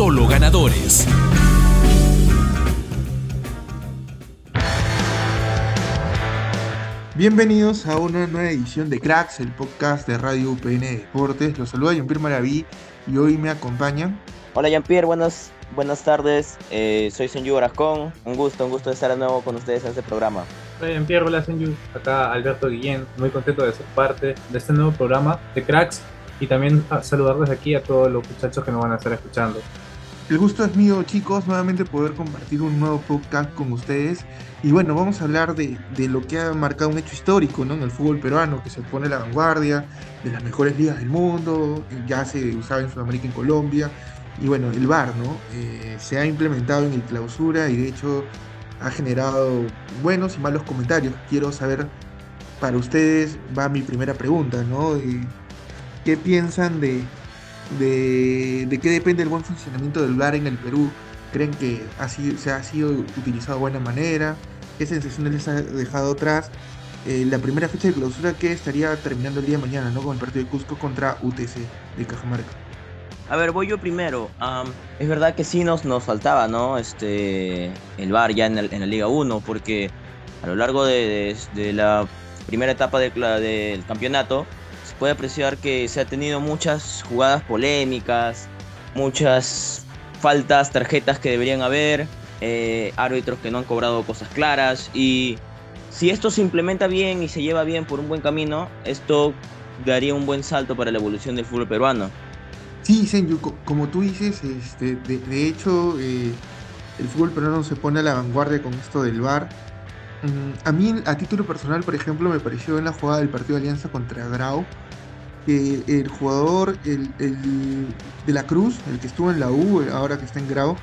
Solo ganadores. Bienvenidos a una nueva edición de Cracks, el podcast de Radio UPN Deportes. Los saluda Jean-Pierre Maraví y hoy me acompañan. Hola Jean-Pierre, buenas, buenas tardes. Eh, soy Senju Orascón. Un gusto, un gusto estar de nuevo con ustedes en este programa. Hola Jean-Pierre, hola Senju. Acá Alberto Guillén, muy contento de ser parte de este nuevo programa de Cracks y también saludarles aquí a todos los muchachos que nos van a estar escuchando. El gusto es mío, chicos, nuevamente poder compartir un nuevo podcast con ustedes. Y bueno, vamos a hablar de, de, lo que ha marcado un hecho histórico ¿no? en el fútbol peruano, que se pone a la vanguardia de las mejores ligas del mundo, ya se usaba en Sudamérica y en Colombia. Y bueno, el VAR ¿no? Eh, se ha implementado en el clausura y de hecho ha generado buenos y malos comentarios. Quiero saber, para ustedes va mi primera pregunta, ¿no? Eh, ¿Qué piensan de, de, de, qué depende el buen funcionamiento del VAR en el Perú? ¿Creen que así, se ha sido utilizado de buena manera? ¿Qué sensaciones les ha dejado atrás? Eh, la primera fecha de clausura que estaría terminando el día de mañana, ¿no? Con el partido de Cusco contra UTC de Cajamarca. A ver, voy yo primero. Es verdad que sí nos, nos faltaba, ¿no? Este, el VAR ya en, la Liga 1, porque a lo largo de, de, la primera etapa de, del campeonato, puede apreciar que se ha tenido muchas jugadas polémicas, muchas faltas, tarjetas que deberían haber, eh, árbitros que no han cobrado cosas claras y si esto se implementa bien y se lleva bien por un buen camino, esto daría un buen salto para la evolución del fútbol peruano. Sí, Senju, como tú dices, este, de, hecho eh, el fútbol peruano se pone a la vanguardia con esto del VAR. Mm, a mí, a título personal, por ejemplo, me pareció en la jugada del partido de Alianza contra Grau, que el jugador el, el, de la Cruz, el que estuvo en la U, ahora que está en Grau,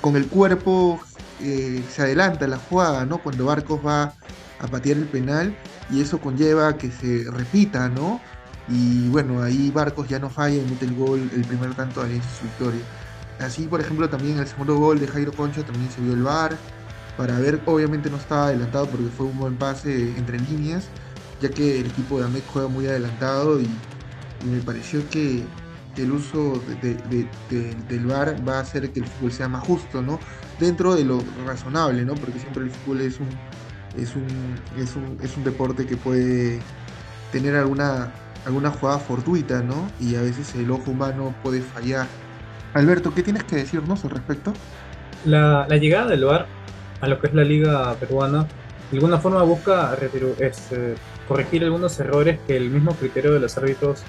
con el cuerpo eh, se adelanta la jugada, ¿no? Cuando Barcos va a patear el penal y eso conlleva que se repita, ¿no? Y bueno, ahí Barcos ya no falla y mete el gol, el primer tanto de Alianza su victoria. Así, por ejemplo, también el segundo gol de Jairo Concha también se vio el VAR, para ver, obviamente no estaba adelantado porque fue un buen pase entre líneas, ya que el equipo de Amec juega muy adelantado y, me pareció que, el uso de, de, de, del VAR va a hacer que el fútbol sea más justo, ¿no? Dentro de lo razonable, ¿no? Porque siempre el fútbol es un, es un, es un, es un deporte que puede tener alguna, alguna jugada fortuita, ¿no? Y a veces el ojo humano puede fallar. Alberto, ¿qué tienes que decirnos al respecto? La, la llegada del VAR a lo que es la liga peruana, de alguna forma busca este, corregir algunos errores que el mismo criterio de los árbitros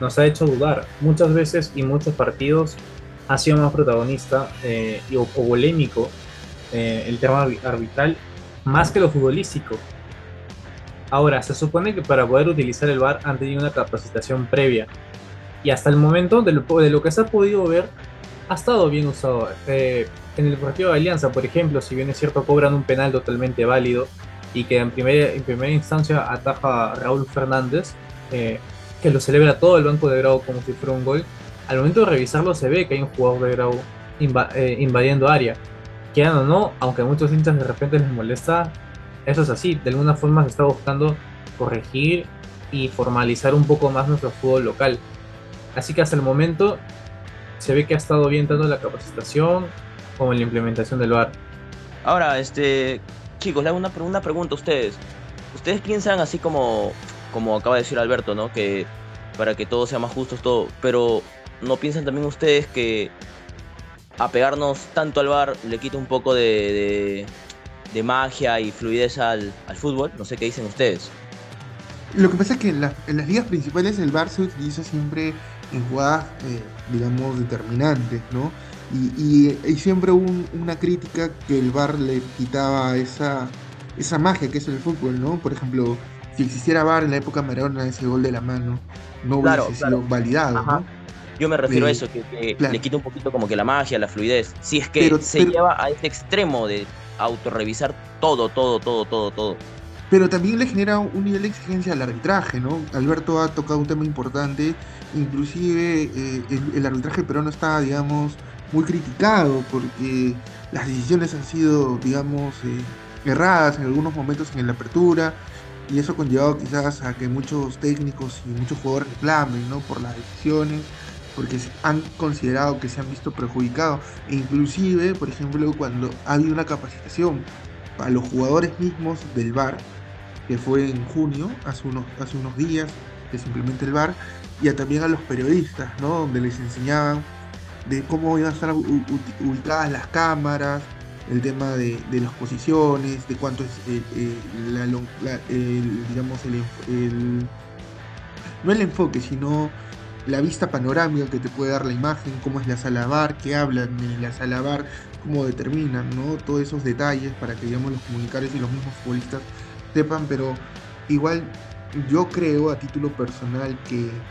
nos ha hecho dudar. Muchas veces y muchos partidos ha sido más protagonista eh, y, o polémico eh, el tema arbitral más que lo futbolístico. Ahora, se supone que para poder utilizar el VAR han tenido una capacitación previa. Y hasta el momento, de lo, de lo que se ha podido ver, ha estado bien usado. Eh, en el partido de Alianza, por ejemplo, si bien es cierto, cobran un penal totalmente válido y que en primera, instancia ataja a Raúl Fernández, eh, que lo celebra todo el banco de Grau como si fuera un gol. Al momento de revisarlo se ve que hay un jugador de Grau eh, invadiendo área. Quieran o no, aunque a muchos hinchas de repente les molesta, eso es así. De alguna forma se está buscando corregir y formalizar un poco más nuestro fútbol local. Así que hasta el momento se ve que ha estado bien tanto la capacitación como en la implementación del VAR. Ahora, este, chicos, le hago una, una pregunta a ustedes. ¿Ustedes piensan así como, como acaba de decir Alberto, ¿no? Que para que todo sea más justo, todo, pero ¿no piensan también ustedes que apegarnos tanto al VAR le quita un poco de, de, de magia y fluidez al, al, fútbol? No sé qué dicen ustedes. Lo que pasa es que en, la, en las ligas principales el VAR se utiliza siempre en jugadas, eh, digamos, determinantes, ¿no? Y, y, y siempre un, una crítica que el VAR le quitaba esa, esa magia que es el fútbol, ¿no? Por ejemplo, si existiera VAR en la época Maradona, ese gol de la mano no hubiese claro, sido claro. validado, Ajá. ¿no? Yo me refiero Eh, a eso, que, que claro. le quita un poquito como que la magia, la fluidez. Si es que Pero- se pero- lleva a ese extremo de autorrevisar todo, todo, todo, todo, todo. Pero también le genera un nivel de exigencia al arbitraje, ¿no? Alberto ha tocado un tema importante, inclusive eh, el, el arbitraje peruano está, digamos, muy criticado porque las decisiones han sido, digamos, eh, erradas en algunos momentos en la apertura y eso ha conllevado quizás a que muchos técnicos y muchos jugadores reclamen, ¿no? Por las decisiones, porque han considerado que se han visto perjudicados e inclusive, por ejemplo, cuando ha habido una capacitación a los jugadores mismos del VAR, que fue en junio, hace unos, hace unos días, que se implementa el VAR, y a- también a los periodistas, ¿no? Donde les enseñaban de cómo iban a estar ubicadas las cámaras, el tema de, de las posiciones, de cuánto es eh, eh, el, digamos, el, no el enfoque, sino la vista panorámica que te puede dar la imagen, cómo es la sala VAR, qué hablan en la sala VAR, cómo determinan, ¿no? Todos esos detalles para que, digamos, los comunicadores y los mismos futbolistas sepan, pero igual yo creo a título personal que,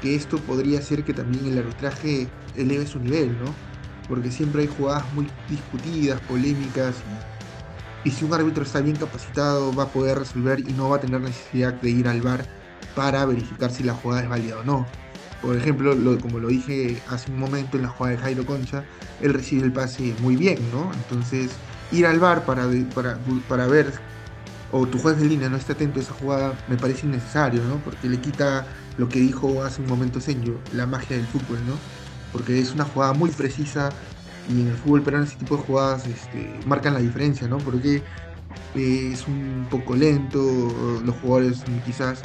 que esto podría hacer que también el arbitraje eleve su nivel, ¿no? Porque siempre hay jugadas muy discutidas, polémicas, y, si un árbitro está bien capacitado va a poder resolver y no va a tener necesidad de ir al VAR para verificar si la jugada es válida o no. Por ejemplo, lo- como lo dije hace un momento en la jugada de Jairo Concha, él recibe el pase muy bien, ¿no? Entonces, ir al VAR para, para, para ver o tu juez de línea no está atento a esa jugada, me parece innecesario, ¿no? Porque le quita lo que dijo hace un momento Senyo, la magia del fútbol, ¿no? Porque es una jugada muy precisa y en el fútbol peruano ese tipo de jugadas este, marcan la diferencia, ¿no? Porque eh, es un poco lento, los jugadores quizás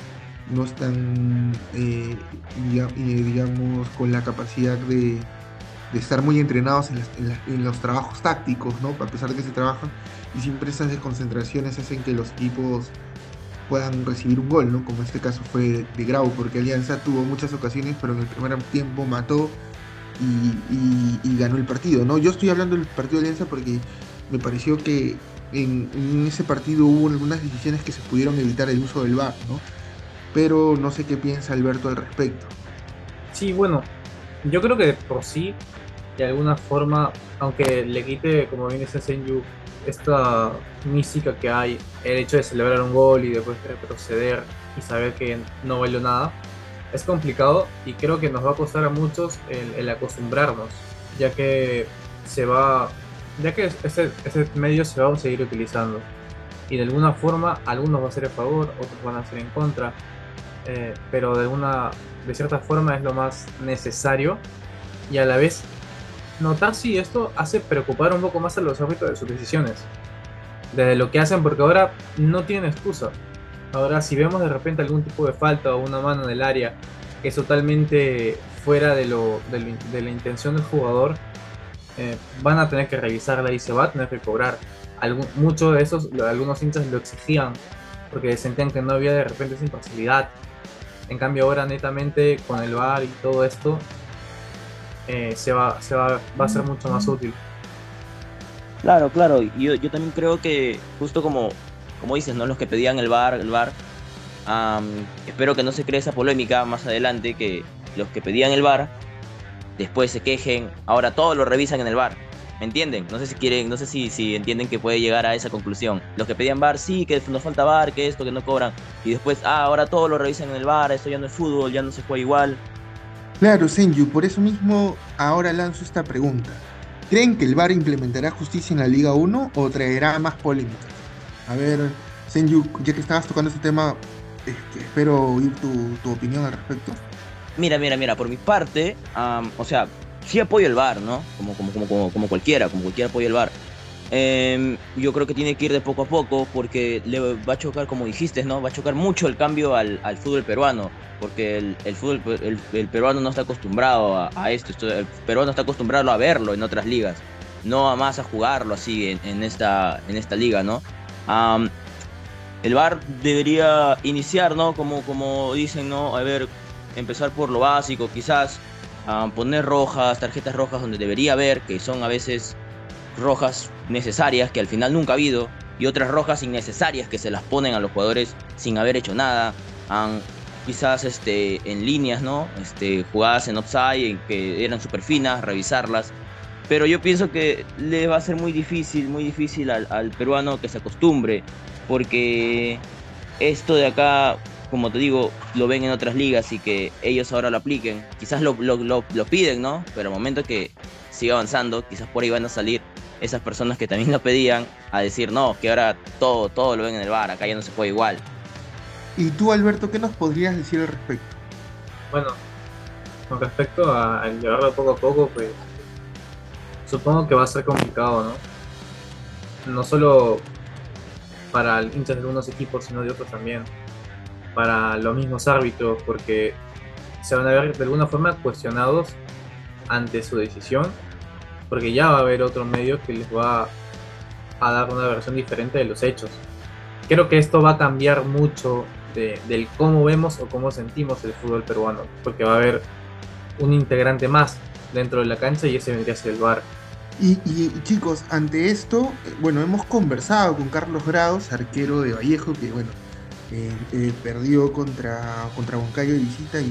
no están, eh, eh, digamos, con la capacidad de, de estar muy entrenados en, en en los trabajos tácticos, ¿no? A pesar de que se trabajan, y siempre esas desconcentraciones hacen que los equipos puedan recibir un gol, ¿no? Como este caso fue de Grau, porque Alianza tuvo muchas ocasiones, pero en el primer tiempo mató y, ganó el partido, ¿no? Yo estoy hablando del partido de Alianza porque me pareció que en, en ese partido hubo algunas decisiones que se pudieron evitar el uso del VAR, ¿no? Pero no sé qué piensa Alberto al respecto. Sí, bueno, yo creo que de por sí, de alguna forma, aunque le quite, como bien dice Senju, esta mística que hay, el hecho de celebrar un gol y después retroceder y saber que no valió nada, es complicado y creo que nos va a costar a muchos el, acostumbrarnos, ya que se va, ya que ese, ese medio se va a seguir utilizando. Y de alguna forma algunos va a ser a favor, otros van a ser en contra, eh, pero de alguna, de cierta forma es lo más necesario y a la vez notar si esto hace preocupar un poco más a los árbitros de sus decisiones, de lo que hacen, porque ahora no tienen excusa. Ahora, si vemos de repente algún tipo de falta o una mano en el área que es totalmente fuera de, lo, de, la intención del jugador, eh, van a tener que revisarla y se va a tener que cobrar. Algún, muchos de esos, algunos hinchas lo exigían porque sentían que no había de repente esa imparcialidad. En cambio, ahora netamente con el VAR y todo esto, eh, se, va, se va, va a ser mucho más útil. Claro, claro. Yo, yo también creo que, justo como, como dices, ¿no? Los que pedían el bar, el bar. espero que no se cree esa polémica más adelante, que los que pedían el bar después se quejen, ahora todos lo revisan en el bar. ¿Me entienden? No sé si quieren, no sé si, si entienden que puede llegar a esa conclusión. Los que pedían bar, sí, que nos falta bar, que esto, que no cobran. Y después, ah, ahora todos lo revisan en el bar, esto ya no es fútbol, ya no se juega igual. Claro, Senju, por eso mismo ahora lanzo esta pregunta. ¿Creen que el VAR implementará justicia en la Liga 1 o traerá más polémicas? A ver, Senju, ya que estabas tocando este tema, espero oír tu, tu opinión al respecto. Mira, mira, mira, por mi parte, am, o sea, sí apoyo el bar, ¿no? Como, como, como, como, como cualquiera, como cualquiera apoya el bar. Em, yo creo que tiene que ir de poco a poco porque le va a chocar, como dijiste, ¿no? Va a chocar mucho el cambio al, al fútbol peruano, porque el, el fútbol el, peruano no está acostumbrado a, esto, el peruano está acostumbrado a verlo en otras ligas, no a más a jugarlo así en, esta, en esta liga, ¿no? El VAR debería iniciar, ¿no? Como, como dicen, ¿no? A ver, empezar por lo básico, quizás poner rojas, tarjetas rojas donde debería haber, que son a veces rojas necesarias, que al final nunca ha habido, y otras rojas innecesarias que se las ponen a los jugadores sin haber hecho nada. Quizás este, en líneas, ¿no? Este, jugadas en offside, en que eran súper finas, revisarlas. Pero yo pienso que le va a ser muy difícil, muy difícil al, peruano que se acostumbre, porque esto de acá, como te digo, lo ven en otras ligas y que ellos ahora lo apliquen. Quizás lo, lo piden, ¿no? Pero al momento que siga avanzando, quizás por ahí van a salir esas personas que también lo pedían a decir, no, que ahora todo, todo lo ven en el bar, acá ya no se puede igual. ¿Y tú, Alberto, qué nos podrías decir al respecto? Bueno, con respecto a, a llevarlo poco a poco, pues supongo que va a ser complicado, ¿no? No solo para el hinchas de algunos equipos, sino de otros también. Para los mismos árbitros, porque se van a ver de alguna forma cuestionados ante su decisión, porque ya va a haber otro medio que les va a dar una versión diferente de los hechos. Creo que esto va a cambiar mucho de, del cómo vemos o cómo sentimos el fútbol peruano, porque va a haber un integrante más dentro de la cancha y ese vendría a ser el VAR. Y, chicos, ante esto, eh, bueno, hemos conversado con Carlos Grados, arquero de Vallejo, que bueno, eh, eh, perdió contra, contra Huancayo de visita y, y,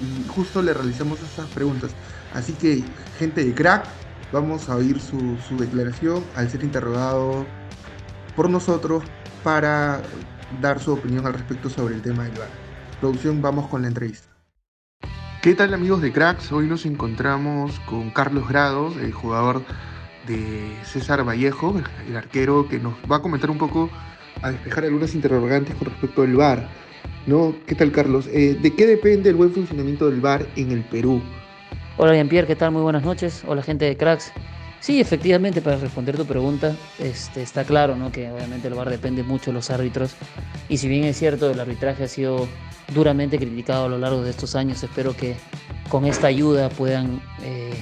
y, justo le realizamos esas preguntas. Así que, gente de crack, vamos a oír su, declaración al ser interrogado por nosotros para dar su opinión al respecto sobre el tema del VAR. Producción, vamos con la entrevista. ¿Qué tal amigos de Cracks? Hoy nos encontramos con Carlos Grados, el jugador de César Vallejo, el arquero que nos va a comentar un poco, a despejar algunas interrogantes con respecto al VAR. ¿no? ¿Qué tal Carlos? Eh, ¿De qué depende el buen funcionamiento del VAR en el Perú? Hola Jean-Pierre, ¿qué tal? Muy buenas noches. Hola gente de Cracks. Sí, efectivamente, para responder tu pregunta, este, está claro ¿no? que obviamente el VAR depende mucho de los árbitros. Y si bien es cierto, el arbitraje ha sido duramente criticado a lo largo de estos años, espero que con esta ayuda puedan, eh,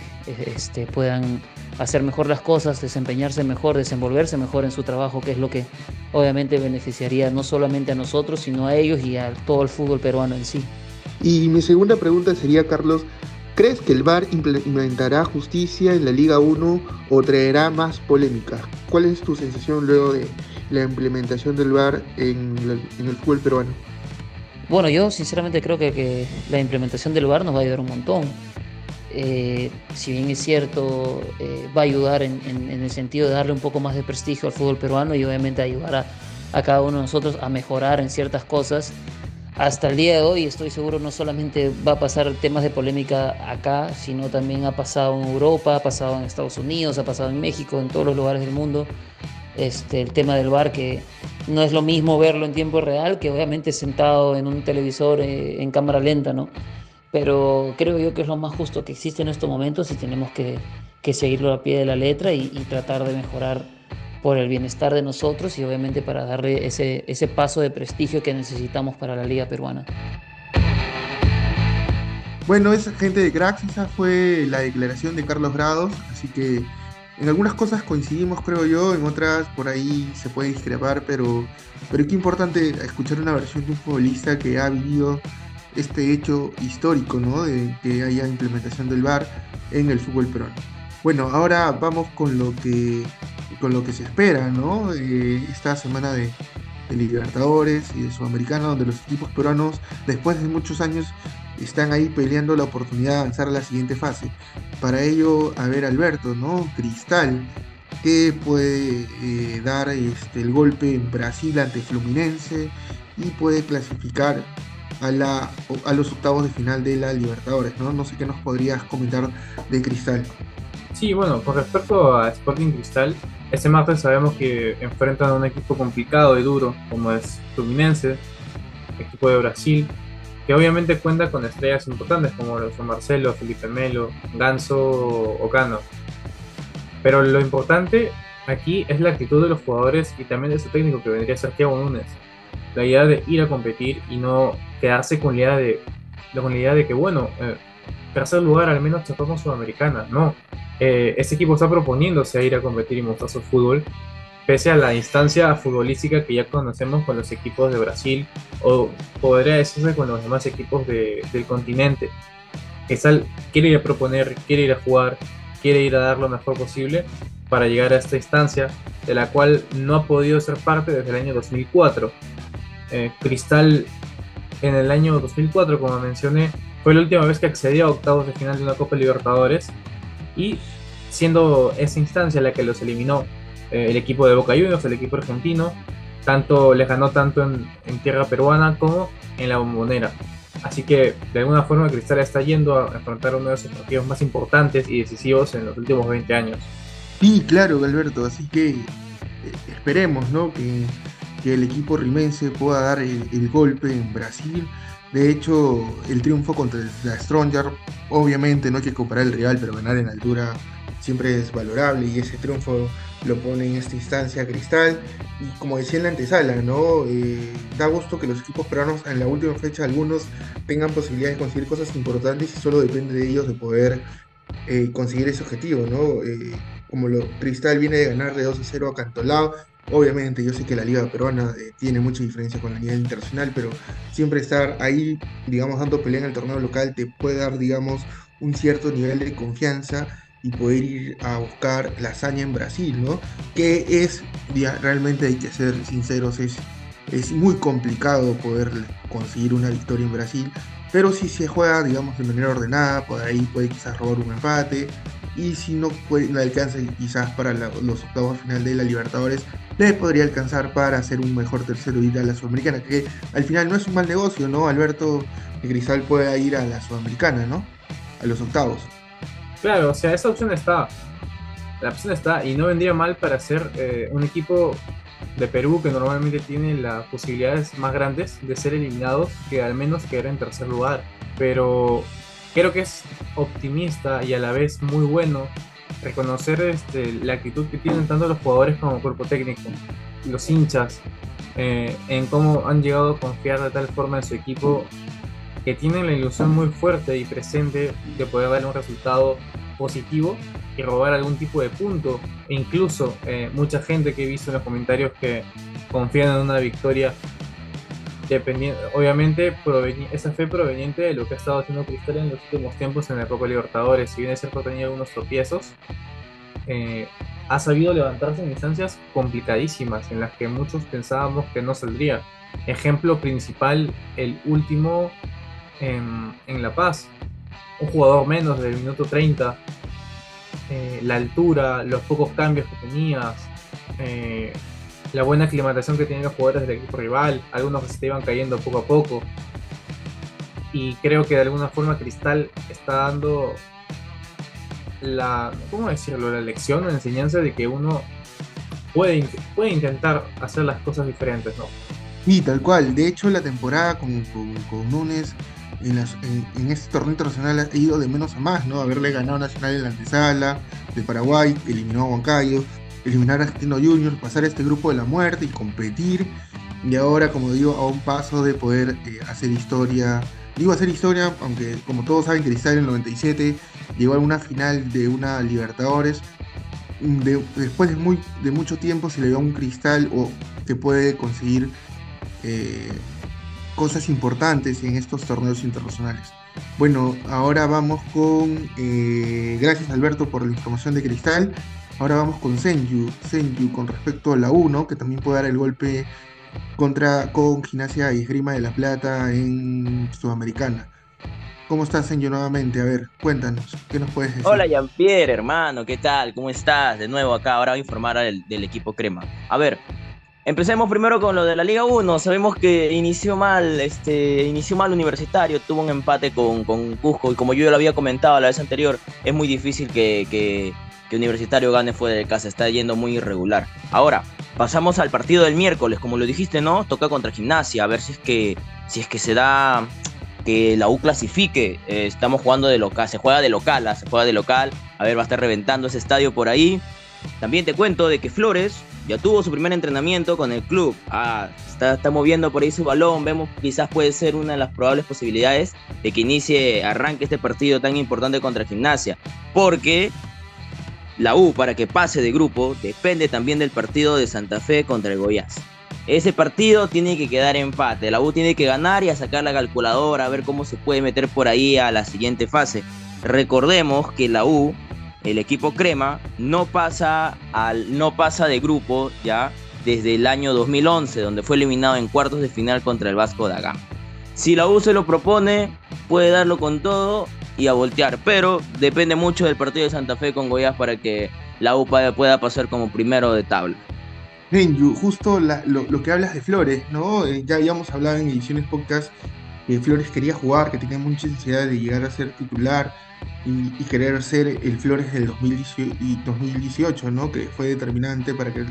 este, puedan hacer mejor las cosas, desempeñarse mejor, desenvolverse mejor en su trabajo, que es lo que obviamente beneficiaría no solamente a nosotros, sino a ellos y a todo el fútbol peruano en sí. Y mi segunda pregunta sería, Carlos, ¿Crees que el VAR implementará justicia en la Liga 1 o traerá más polémica? ¿Cuál es tu sensación luego de la implementación del VAR en, el fútbol peruano? Bueno, yo sinceramente creo que, que, la implementación del VAR nos va a ayudar un montón. Eh, si bien es cierto, eh, va a ayudar en, el sentido de darle un poco más de prestigio al fútbol peruano y obviamente ayudar a, a cada uno de nosotros a mejorar en ciertas cosas hasta el día de hoy estoy seguro no solamente va a pasar temas de polémica acá, sino también ha pasado en Europa, ha pasado en Estados Unidos, ha pasado en México, en todos los lugares del mundo. Este, el tema del bar que no es lo mismo verlo en tiempo real que obviamente sentado en un televisor eh, en cámara lenta, ¿no? Pero creo yo que es lo más justo que existe en estos momentos y tenemos que, que seguirlo a pie de la letra y, y tratar de mejorar por el bienestar de nosotros y obviamente para darle ese, ese paso de prestigio que necesitamos para la liga peruana. Bueno, esa gente de cracks, esa fue la declaración de Carlos Grados, así que en algunas cosas coincidimos, creo yo, en otras por ahí se puede discrepar, pero, pero qué importante escuchar una versión de un futbolista que ha vivido este hecho histórico, ¿no? De que haya implementación del VAR en el fútbol peruano. Bueno, ahora vamos con lo que con lo que se espera, ¿no? Eh, esta semana de, Libertadores y de Sudamericana, donde los equipos peruanos, después de muchos años, están ahí peleando la oportunidad de avanzar a la siguiente fase. Para ello, a ver, Alberto, ¿no? Cristal, que puede eh, dar este, el golpe en Brasil ante Fluminense y puede clasificar a, la, a los octavos de final de la Libertadores, ¿no? No sé qué nos podrías comentar de Cristal. Sí, bueno, con respecto a Sporting Cristal, este martes sabemos que enfrentan a un equipo complicado y duro, como es Fluminense, equipo de Brasil, que obviamente cuenta con estrellas importantes como los Marcelo, Felipe Melo, Ganso o Cano. Pero lo importante aquí es la actitud de los jugadores y también de su técnico que vendría a ser Thiago Núñez. La idea de ir a competir y no quedarse con la idea de, con la idea de que, bueno, eh, tercer lugar al menos chapamos Sudamericana. No, eh, este equipo está proponiéndose a ir a competir y mostrar su fútbol, pese a la instancia futbolística que ya conocemos con los equipos de Brasil o podría decirse con los demás equipos de, del continente. Sal quiere ir a proponer, quiere ir a jugar, quiere ir a dar lo mejor posible para llegar a esta instancia de la cual no ha podido ser parte desde el año 2004. Eh, Cristal en el año 2004, como mencioné, fue la última vez que accedió a octavos de final de una Copa Libertadores y siendo esa instancia la que los eliminó eh, el equipo de Boca Juniors, el equipo argentino, tanto les ganó tanto en, tierra peruana como en la bombonera. Así que de alguna forma Cristal está yendo a enfrentar uno de sus partidos más importantes y decisivos en los últimos 20 años. Sí, claro, Alberto, así que eh, esperemos ¿no? que, que, el equipo rimense pueda dar el, el, golpe en Brasil. De hecho, el triunfo contra la Stronger, obviamente no hay que comparar el rival, pero ganar en altura siempre es valorable y ese triunfo lo pone en esta instancia Cristal. Y como decía en la antesala, ¿no? Eh, da gusto que los equipos peruanos en la última fecha algunos tengan posibilidades de conseguir cosas importantes y solo depende de ellos de poder eh, conseguir ese objetivo, ¿no? Eh, como lo, Cristal viene de ganar de 2 a 0 a Cantolao. Obviamente yo sé que la liga peruana eh, tiene mucha diferencia con la liga internacional, pero siempre estar ahí, digamos, dando pelea en el torneo local te puede dar, digamos, un cierto nivel de confianza y poder ir a buscar la hazaña en Brasil, ¿no? Que es, realmente hay que ser sinceros, es, es muy complicado poder conseguir una victoria en Brasil, pero si se juega, digamos, de manera ordenada, por ahí puede quizás robar un empate, y si no, no alcanza quizás para los octavos final de la Libertadores, le podría alcanzar para hacer un mejor tercero ir a la Sudamericana, que al final no es un mal negocio, ¿no? Alberto de Cristal puede ir a la Sudamericana, ¿no? A los octavos. Claro, o sea, esa opción está. La opción está y no vendría mal para ser eh, un equipo de Perú que normalmente tiene las posibilidades más grandes de ser eliminados que al menos quedar en tercer lugar. Pero creo que es optimista y a la vez muy bueno reconocer este, la actitud que tienen tanto los jugadores como el cuerpo técnico, los hinchas, eh, en cómo han llegado a confiar de tal forma en su equipo que tienen la ilusión muy fuerte y presente de poder dar un resultado positivo y robar algún tipo de punto. E incluso eh, mucha gente que he visto en los comentarios que confían en una victoria obviamente esa fe proveniente de lo que ha estado haciendo Cristal en los últimos tiempos en la Copa Libertadores, si bien es cierto tenía algunos tropiezos, eh, ha sabido levantarse en instancias complicadísimas en las que muchos pensábamos que no saldría. Ejemplo principal, el último en, en La Paz, un jugador menos del minuto 30, eh, la altura, los pocos cambios que tenías, eh, la buena aclimatación que tenían los jugadores del equipo rival, algunos se iban cayendo poco a poco. Y creo que de alguna forma Cristal está dando la, ¿cómo decirlo? La lección la enseñanza de que uno puede, puede intentar hacer las cosas diferentes, ¿no? Sí, tal cual. De hecho, la temporada con, con, con Núñez en, en, en, este torneo internacional ha ido de menos a más, ¿no? Haberle ganado Nacional en la antesala de Paraguay, eliminó a Huancayo, eliminar a Argentino Juniors, pasar este grupo de la muerte y competir. Y ahora, como digo, a un paso de poder eh, hacer historia. Digo hacer historia, aunque como todos saben, Cristal en el 97 llegó a una final de una Libertadores. De, después de, mucho tiempo se le dio a un Cristal o que puede conseguir eh, cosas importantes en estos torneos internacionales. Bueno, ahora vamos con, eh, gracias Alberto por la información de Cristal, ahora vamos con Senju, Senju con respecto a la 1, que también puede dar el golpe contra, con Gimnasia y Esgrima de la Plata en Sudamericana. ¿Cómo estás, Senju, nuevamente? A ver, cuéntanos, ¿qué nos puedes decir? Hola, Jean-Pierre, hermano, ¿qué tal? ¿Cómo estás? De nuevo acá, ahora voy a informar del, equipo Crema. A ver, Empecemos primero con lo de la Liga 1. Sabemos que inició mal, este, inició mal Universitario, tuvo un empate con, con Cusco y como yo ya lo había comentado la vez anterior, es muy difícil que, que Universitario gane fuera de casa, está yendo muy irregular. Ahora, pasamos al partido del miércoles, como lo dijiste, ¿no? Toca contra Gimnasia, a ver si es que, si es que se da que la U clasifique. Eh, estamos jugando de local, se juega de local, ¿ah? se juega de local. A ver, va a estar reventando ese estadio por ahí. También te cuento de que Flores ya tuvo su primer entrenamiento con el club. Ah, está, está, moviendo por ahí su balón. Vemos quizás puede ser una de las probables posibilidades de que inicie, arranque este partido tan importante contra Gimnasia. Porque la U, para que pase de grupo, depende también del partido de Santa Fe contra el Goiás. Ese partido tiene que quedar empate. La U tiene que ganar y sacar la calculadora, a ver cómo se puede meter por ahí a la siguiente fase. Recordemos que la U el equipo crema no pasa, al, no pasa de grupo ya desde el año 2011, donde fue eliminado en cuartos de final contra el Vasco da Gama. Si la U se lo propone, puede darlo con todo y a voltear, pero depende mucho del partido de Santa Fe con Goiás para que la U pueda pasar como primero de tabla. Renju, justo lo, que hablas de Flores, ¿no? Eh, ya habíamos hablado en ediciones podcast que Flores quería jugar, que tenía mucha necesidad de llegar a ser titular y, querer ser el Flores del 2018, ¿no? Que fue determinante para que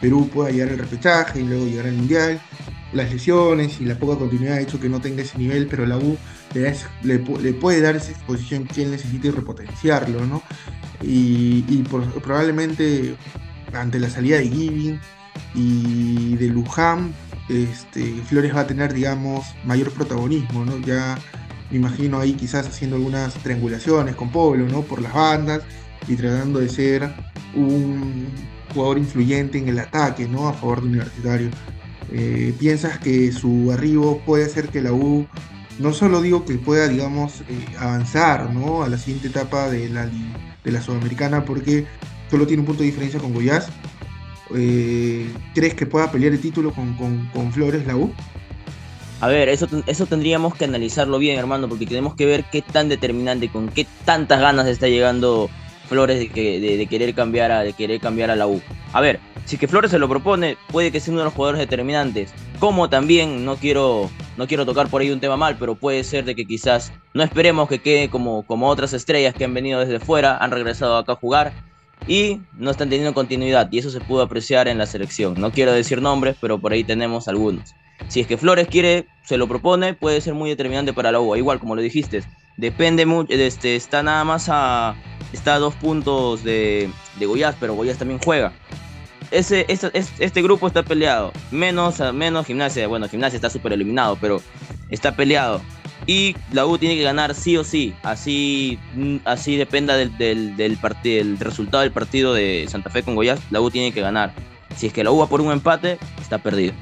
Perú pueda llegar al repechaje y luego llegar al Mundial. Las lesiones y la poca continuidad ha hecho que no tenga ese nivel, pero la U le, puede dar esa exposición que él necesite y repotenciarlo, ¿no? Y, probablemente ante la salida de Giving y de Luján, este, Flores va a tener, digamos, mayor protagonismo, ¿no? Ya me imagino ahí quizás haciendo algunas triangulaciones con Pablo, ¿no? Por las bandas y tratando de ser un jugador influyente en el ataque, ¿no? A favor de Universitario. Eh, ¿Piensas que su arribo puede hacer que la U, no solo digo que pueda, digamos, eh, avanzar, ¿no? A la siguiente etapa de la, de la Sudamericana, porque solo tiene un punto de diferencia con Goiás, eh, ¿crees que pueda pelear el título con, Flores la U? A ver, eso, eso tendríamos que analizarlo bien, hermano, porque tenemos que ver qué tan determinante, con qué tantas ganas está llegando Flores de, que, de, querer cambiar a, de querer cambiar a la U. A ver, si que Flores se lo propone, puede que sea uno de los jugadores determinantes. Como también, no quiero, no quiero tocar por ahí un tema mal, pero puede ser de que quizás no esperemos que quede como, como otras estrellas que han venido desde fuera, han regresado acá a jugar y no están teniendo continuidad y eso se pudo apreciar en la selección. No quiero decir nombres, pero por ahí tenemos algunos. Si es que Flores quiere, se lo propone, puede ser muy determinante para la U. Igual, como lo dijiste, depende mucho, este, está nada más a, está a dos puntos de, de Goiás, pero Goiás también juega. Ese, este, este grupo está peleado, menos, menos gimnasia, bueno, gimnasia está súper eliminado, pero está peleado y la U tiene que ganar sí o sí, así, así dependa del, del, del, resultado del partido de Santa Fe con Goiás, la U tiene que ganar. Si es que la U va por un empate, está perdido.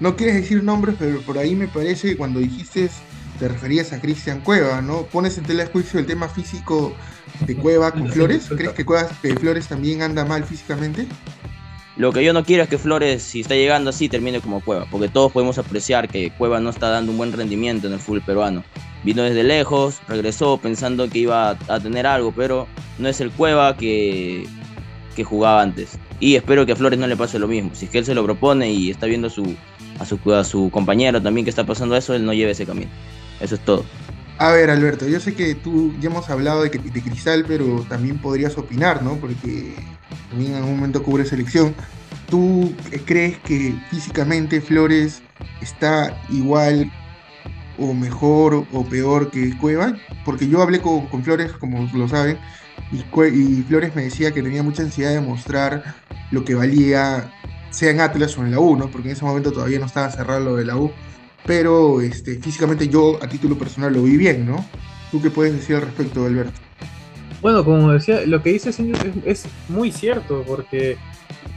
No quieres decir nombres, pero por ahí me parece que cuando dijiste te referías a Cristian Cueva, ¿no? ¿Pones en tela de juicio el tema físico de Cueva con Flores? ¿Crees que, Cueva, que Flores también anda mal físicamente? Lo que yo no quiero es que Flores, si está llegando así, termine como Cueva, porque todos podemos apreciar que Cueva no está dando un buen rendimiento en el fútbol peruano. Vino desde lejos, regresó pensando que iba a tener algo, pero no es el Cueva que, que jugaba antes. Y espero que a Flores no le pase lo mismo. Si es que él se lo propone y está viendo su, a su, a su compañero también que está pasando eso, él no lleve ese camino. Eso es todo. A ver, Alberto, yo sé que tú ya hemos hablado de, Cristal, pero también podrías opinar, ¿no? Porque también en algún momento cubre selección. ¿Tú crees que físicamente Flores está igual o mejor o peor que Cueva? Porque yo hablé con, Flores, como lo saben, y, Flores me decía que tenía mucha ansiedad de mostrar lo que valía, sea en Atlas o en la U, ¿no? Porque en ese momento todavía no estaba cerrado lo de la U. Pero este, físicamente yo a título personal lo vi bien, ¿no? ¿Tú qué puedes decir al respecto, Alberto? Bueno, como decía, lo que dice señor es, muy cierto, porque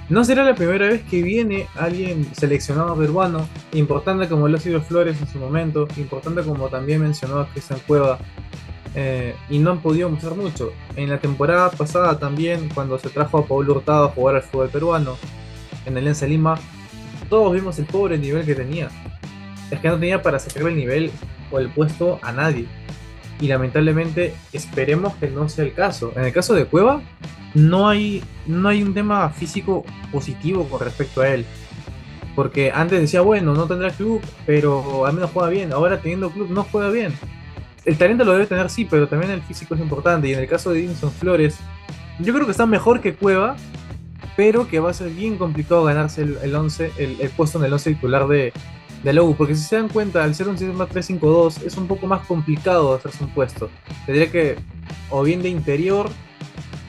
no será la primera vez que viene alguien seleccionado peruano, importante como lo ha sido Flores en su momento, importante como también mencionó Cristian Cueva, eh, y no han podido mostrar mucho. En la temporada pasada también, cuando se trajo a Pablo Hurtado a jugar al fútbol peruano, en el Ensa Lima, todos vimos el pobre nivel que tenía. Es que no tenía para sacar el nivel o el puesto a nadie y lamentablemente esperemos que no sea el caso. En el caso de Cueva, no hay, no hay un tema físico positivo con respecto a él. Porque antes decía, bueno, no tendrá club, pero al menos juega bien. Ahora teniendo club no juega bien. El talento lo debe tener sí, pero también el físico es importante. Y en el caso de Edinson Flores, yo creo que está mejor que Cueva, pero que va a ser bien complicado ganarse el, el, el puesto en el 11 titular de, de porque si se dan cuenta, al ser un sistema 352 es un poco más complicado hacerse un puesto. Tendría que, o bien de interior,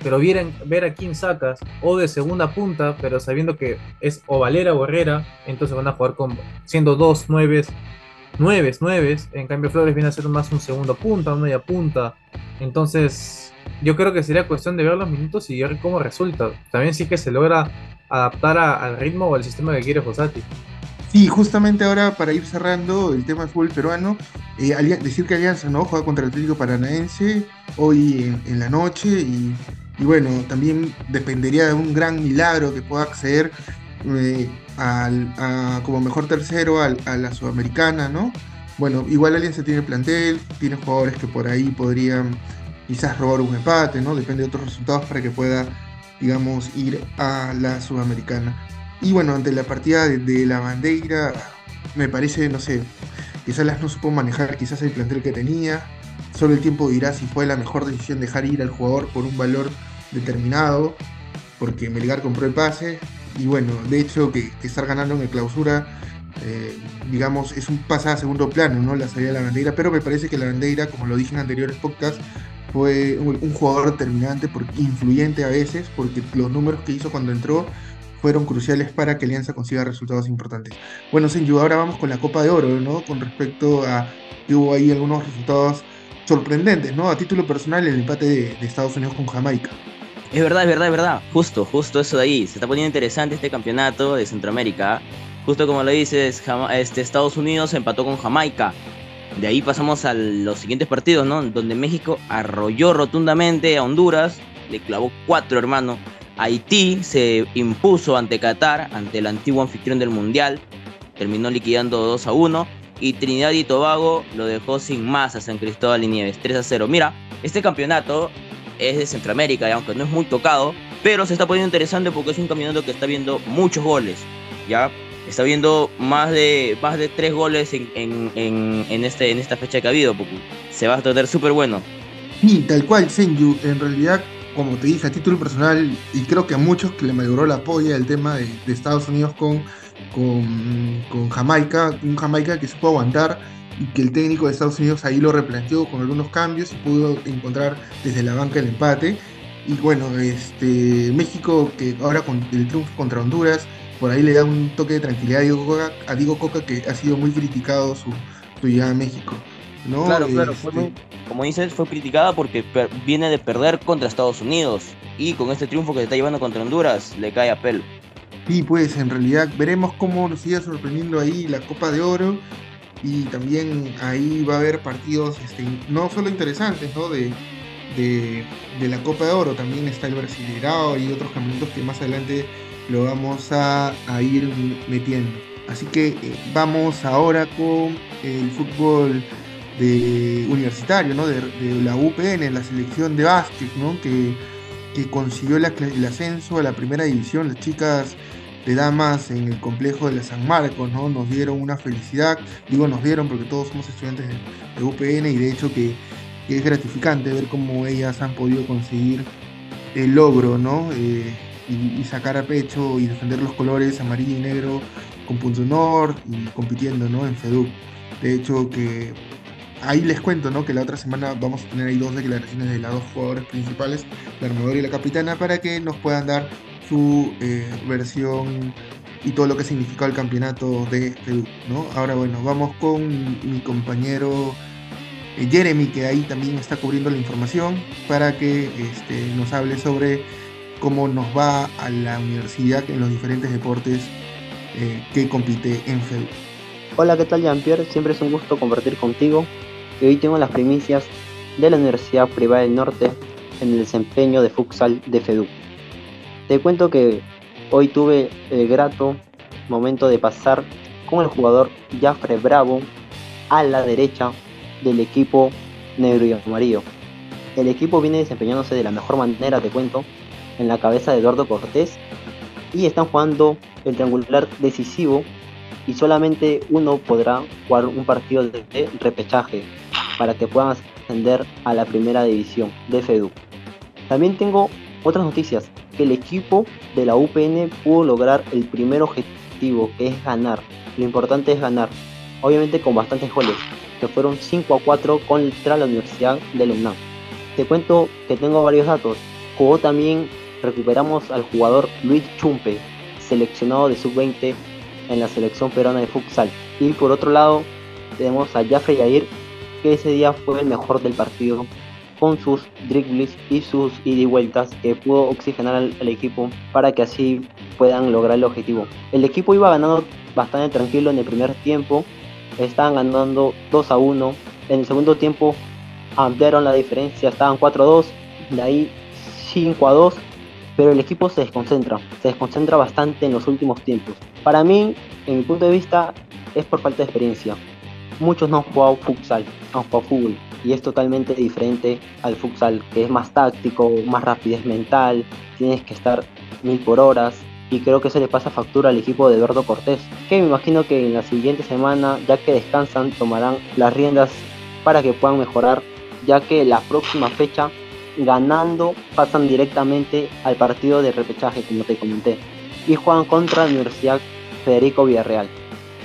pero ver, a quién sacas, o de segunda punta, pero sabiendo que es o Valera o Herrera, entonces van a jugar con, siendo dos nueves, nueves, nueves, en cambio Flores viene a ser más un segundo punta, una media punta, entonces yo creo que sería cuestión de ver los minutos y ver cómo resulta. También sí que se logra adaptar al ritmo o al sistema que quiere Fossati. Sí, justamente ahora para ir cerrando el tema del fútbol peruano, eh, decir que Alianza no juega contra el Atlético Paranaense hoy en, la noche y, bueno, también dependería de un gran milagro que pueda acceder eh, como mejor tercero a la Sudamericana, ¿no? bueno, igual Alianza tiene plantel, tiene jugadores que por ahí podrían quizás robar un empate, ¿no? Depende de otros resultados para que pueda, digamos, ir a la Sudamericana. Y bueno, ante la partida de, la bandera, me parece, no sé, quizás las no supo manejar quizás el plantel que tenía. Solo el tiempo dirá si fue la mejor decisión dejar ir al jugador por un valor determinado, porque Melgar compró el pase. Y bueno, de hecho que, estar ganando en el clausura, eh, digamos, es un pasa a segundo plano, ¿no? La salida de la bandera, pero me parece que la bandera, como lo dije en anteriores podcasts, fue un, jugador determinante, porque, influyente a veces, porque los números que hizo cuando entró fueron cruciales para que Alianza consiga resultados importantes. Bueno, Senju, ahora vamos con la Copa de Oro, ¿no? Con respecto a que hubo ahí algunos resultados sorprendentes, ¿no? A título personal, el empate de, Estados Unidos con Jamaica. Es verdad, es verdad, es verdad. Justo, justo eso de ahí. Se está poniendo interesante este campeonato de Centroamérica. Justo como lo dices, este, Estados Unidos empató con Jamaica. De ahí pasamos a los siguientes partidos, ¿no? Donde México arrolló rotundamente a Honduras, le clavó cuatro, hermano. Haití se impuso ante Qatar, ante el antiguo anfitrión del Mundial, terminó liquidando 2 a 1 y Trinidad y Tobago lo dejó sin más a San Cristóbal y Nieves, 3 a 0. Mira, este campeonato es de Centroamérica, y aunque no es muy tocado, pero se está poniendo interesante porque es un campeonato que está viendo muchos goles, ¿ya? Está viendo más de, más de 3 goles en, en, este, en esta fecha que ha habido, se va a tratar súper bueno. Y tal cual, Senju, en realidad como te dije, a título personal, y creo que a muchos que le mejoró la polla el tema de, Estados Unidos con, con, Jamaica, un Jamaica que supo aguantar y que el técnico de Estados Unidos ahí lo replanteó con algunos cambios y pudo encontrar desde la banca el empate. Y bueno, este México que ahora con el triunfo contra Honduras, por ahí le da un toque de tranquilidad a Diego Coca, a Diego Coca que ha sido muy criticado su, su llegada a México. Claro, claro, este, como dices, fue criticada porque viene de perder contra Estados Unidos y con este triunfo que se está llevando contra Honduras le cae a pelo. Sí, pues en realidad veremos cómo nos sigue sorprendiendo ahí la Copa de Oro y también ahí va a haber partidos este, no solo interesantes ¿no? De, de, la Copa de Oro, también está el Brasileirao y otros campeonatos que más adelante lo vamos a, ir metiendo. Así que eh, vamos ahora con el fútbol universitario, ¿no? de, la UPN, la selección de básquet, ¿no? que, que consiguió el ascenso a la primera división, las chicas de damas en el complejo de la San Marcos, ¿no? Nos dieron una felicidad, digo nos dieron porque todos somos estudiantes de, UPN y de hecho que, es gratificante ver cómo ellas han podido conseguir el logro, ¿no? Eh, y, sacar a pecho y defender los colores amarillo y negro con punto honor y compitiendo, ¿no? En FEDUC. De hecho que ahí les cuento, ¿no? Que la otra semana vamos a tener ahí dos declaraciones de las dos jugadores principales, la armadora y la capitana, para que nos puedan dar su eh, versión y todo lo que significó el campeonato de Perú, ¿no? Ahora, bueno, vamos con mi compañero eh, Jeremy, que ahí también está cubriendo la información, para que este, nos hable sobre cómo nos va a la universidad en los diferentes deportes eh, que compite en FEDU. Hola, ¿qué tal Jean-Pierre? Siempre es un gusto compartir contigo y hoy tengo las primicias de la Universidad Privada del Norte en el desempeño de futsal de FEDU. Te cuento que hoy tuve el grato momento de pasar con el jugador Jafre Bravo a la derecha del equipo negro y amarillo. El equipo viene desempeñándose de la mejor manera, te cuento, en la cabeza de Eduardo Cortés y están jugando el triangular decisivo y solamente uno podrá jugar un partido de repechaje para que puedan ascender a la primera división de FEDU. También tengo otras noticias, que el equipo de la UPN pudo lograr el primer objetivo, que es ganar. Lo importante es ganar, obviamente con bastantes goles, que fueron 5 a 4 contra la Universidad de UNAM. Te cuento que tengo varios datos. Jugó también, recuperamos al jugador Luis Chumpe, seleccionado de sub-20 en la selección peruana de futsal. Y por otro lado, tenemos a Jafre Yair, que ese día fue el mejor del partido con sus dribbles y sus ida y vueltas que pudo oxigenar al, equipo para que así puedan lograr el objetivo. El equipo iba ganando bastante tranquilo en el primer tiempo, estaban ganando 2 a 1. En el segundo tiempo ampliaron la diferencia, estaban 4 a 2, de ahí 5 a 2, pero el equipo se desconcentra, se desconcentra bastante en los últimos tiempos. Para mí, en mi punto de vista, es por falta de experiencia. muchos no han jugado futsal, han jugado fútbol y es totalmente diferente al futsal, que es más táctico, más rapidez mental, tienes que estar mil por horas y creo que eso le pasa factura al equipo de Eduardo Cortés, que me imagino que en la siguiente semana, ya que descansan, tomarán las riendas para que puedan mejorar, ya que la próxima fecha, ganando, pasan directamente al partido de repechaje, como te comenté, y juegan contra la Universidad Federico Villarreal.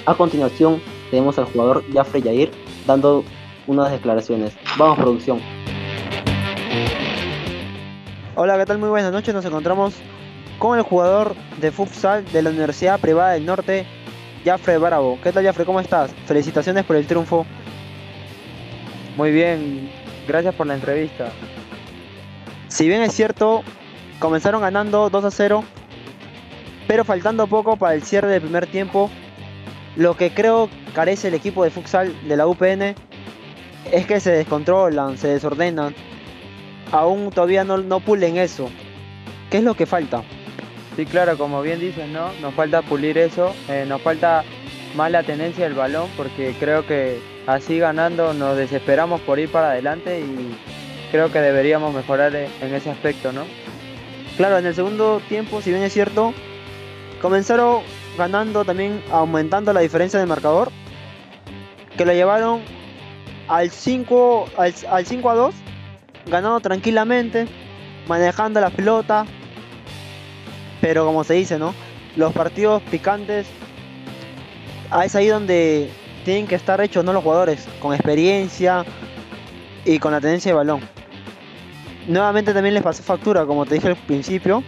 A continuación, tenemos al jugador Jafre Yair dando unas declaraciones. Vamos, producción. Hola, ¿qué tal? Muy buenas noches. Nos encontramos con el jugador de futsal de la Universidad Privada del Norte, Jafre Bravo. ¿Qué tal, Jafre? ¿Cómo estás? Felicitaciones por el triunfo. Muy bien, gracias por la entrevista. Si bien es cierto, comenzaron ganando 2 a 0, pero faltando poco para el cierre del primer tiempo, lo que creo carece el equipo de futsal de la UPN es que se descontrolan, se desordenan. Aún todavía no, no pulen eso. ¿Qué es lo que falta? Sí, claro, como bien dices, ¿no? Nos falta pulir eso, eh, nos falta más la tenencia del balón porque creo que así ganando nos desesperamos por ir para adelante y creo que deberíamos mejorar en ese aspecto, ¿no? Claro, en el segundo tiempo, si bien es cierto, comenzaron ganando también, aumentando la diferencia de marcador, que lo llevaron al 5, al, al 5 a 2, ganando tranquilamente, manejando la pelota. Pero como se dice, ¿no? Los partidos picantes, ah, es ahí donde tienen que estar hechos, ¿no? Los jugadores, con experiencia y con la tendencia de balón. Nuevamente también les pasó factura, como te dije al principio.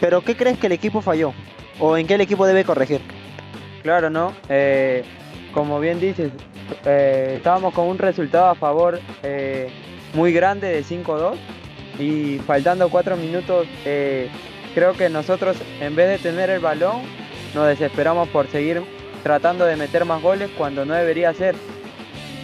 Pero ¿qué crees que el equipo falló? ¿O en qué el equipo debe corregir? Claro, ¿no? Eh, como bien dices, eh, estábamos con un resultado a favor eh, muy grande de 5-2 y faltando 4 minutos creo que nosotros en vez de tener el balón nos desesperamos por seguir tratando de meter más goles cuando no debería ser.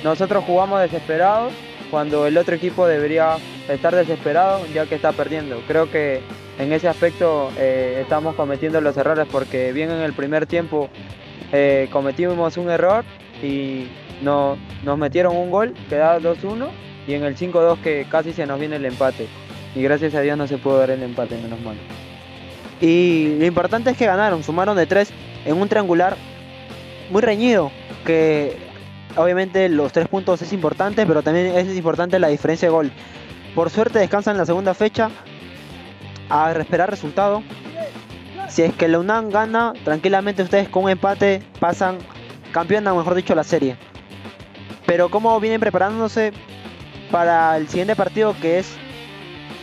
Nosotros jugamos desesperados cuando el otro equipo debería estar desesperado ya que está perdiendo. Creo que en ese aspecto estamos cometiendo los errores porque bien en el primer tiempo cometimos un error y no, nos metieron un gol, quedaba 2-1 y en el 5-2 que casi se nos viene el empate. Y gracias a Dios no se pudo dar el empate, menos mal. Y lo importante es que ganaron, sumaron de 3 en un triangular muy reñido, que obviamente los 3 puntos es importante, pero también es importante la diferencia de gol. Por suerte descansan la segunda fecha a esperar resultado. Si es que la UNAM gana, tranquilamente ustedes con un empate pasan campeona, mejor dicho, la serie. Pero cómo vienen preparándose para el siguiente partido que es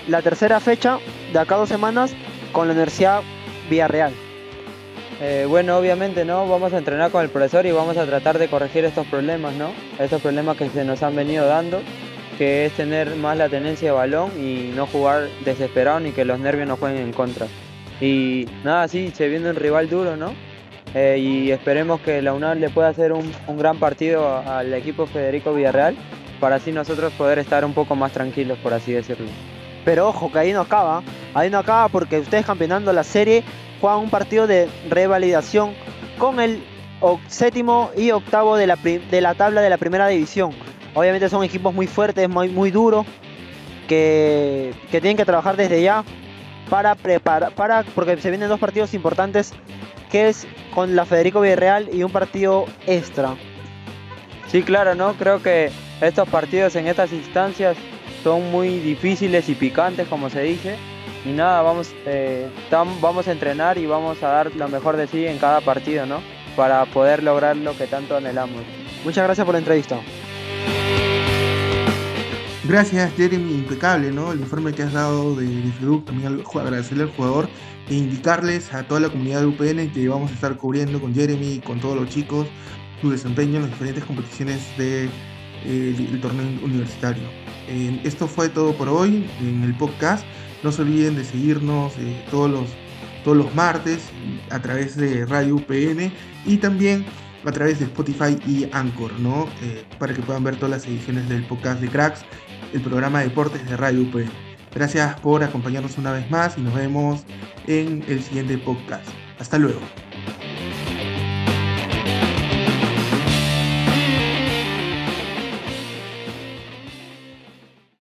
la tercera fecha de acá dos semanas con la Universidad Villarreal. Eh, bueno, obviamente no, vamos a entrenar con el profesor y vamos a tratar de corregir estos problemas, ¿no? Estos problemas que se nos han venido dando, que es tener más la tenencia de balón y no jugar desesperado ni que los nervios nos jueguen en contra. Y nada, sí, se viene un rival duro, ¿no? Eh, y esperemos que la UNAM le pueda hacer un, gran partido al equipo Federico Villarreal para así nosotros poder estar un poco más tranquilos, por así decirlo. Pero ojo, que ahí no acaba, ahí no acaba porque ustedes campeonando la serie juegan un partido de revalidación con el séptimo y octavo de la, de la tabla de la primera división. Obviamente son equipos muy fuertes, muy, muy duros, que, que tienen que trabajar desde ya para preparar, para, porque se vienen dos partidos importantes que es con la Federico Villarreal y un partido extra. Sí, claro, ¿no? Creo que estos partidos en estas instancias son muy difíciles y picantes, como se dice. Y nada, vamos, eh, vamos a entrenar y vamos a dar lo mejor de sí en cada partido, ¿no? Para poder lograr lo que tanto anhelamos. Muchas gracias por la entrevista. Gracias, Jeremy, impecable, ¿no? El informe que has dado de, de también agradecerle al jugador e indicarles a toda la comunidad de UPN que vamos a estar cubriendo con Jeremy y con todos los chicos su desempeño en las diferentes competiciones del de, torneo universitario. Eh, esto fue todo por hoy en el podcast. No se olviden de seguirnos eh, todos, los, todos los martes a través de Radio UPN y también a través de Spotify y Anchor, ¿no? Eh, para que puedan ver todas las ediciones del podcast de Cracks el programa de deportes de Radio UP. Gracias por acompañarnos una vez más y nos vemos en el siguiente podcast. Hasta luego.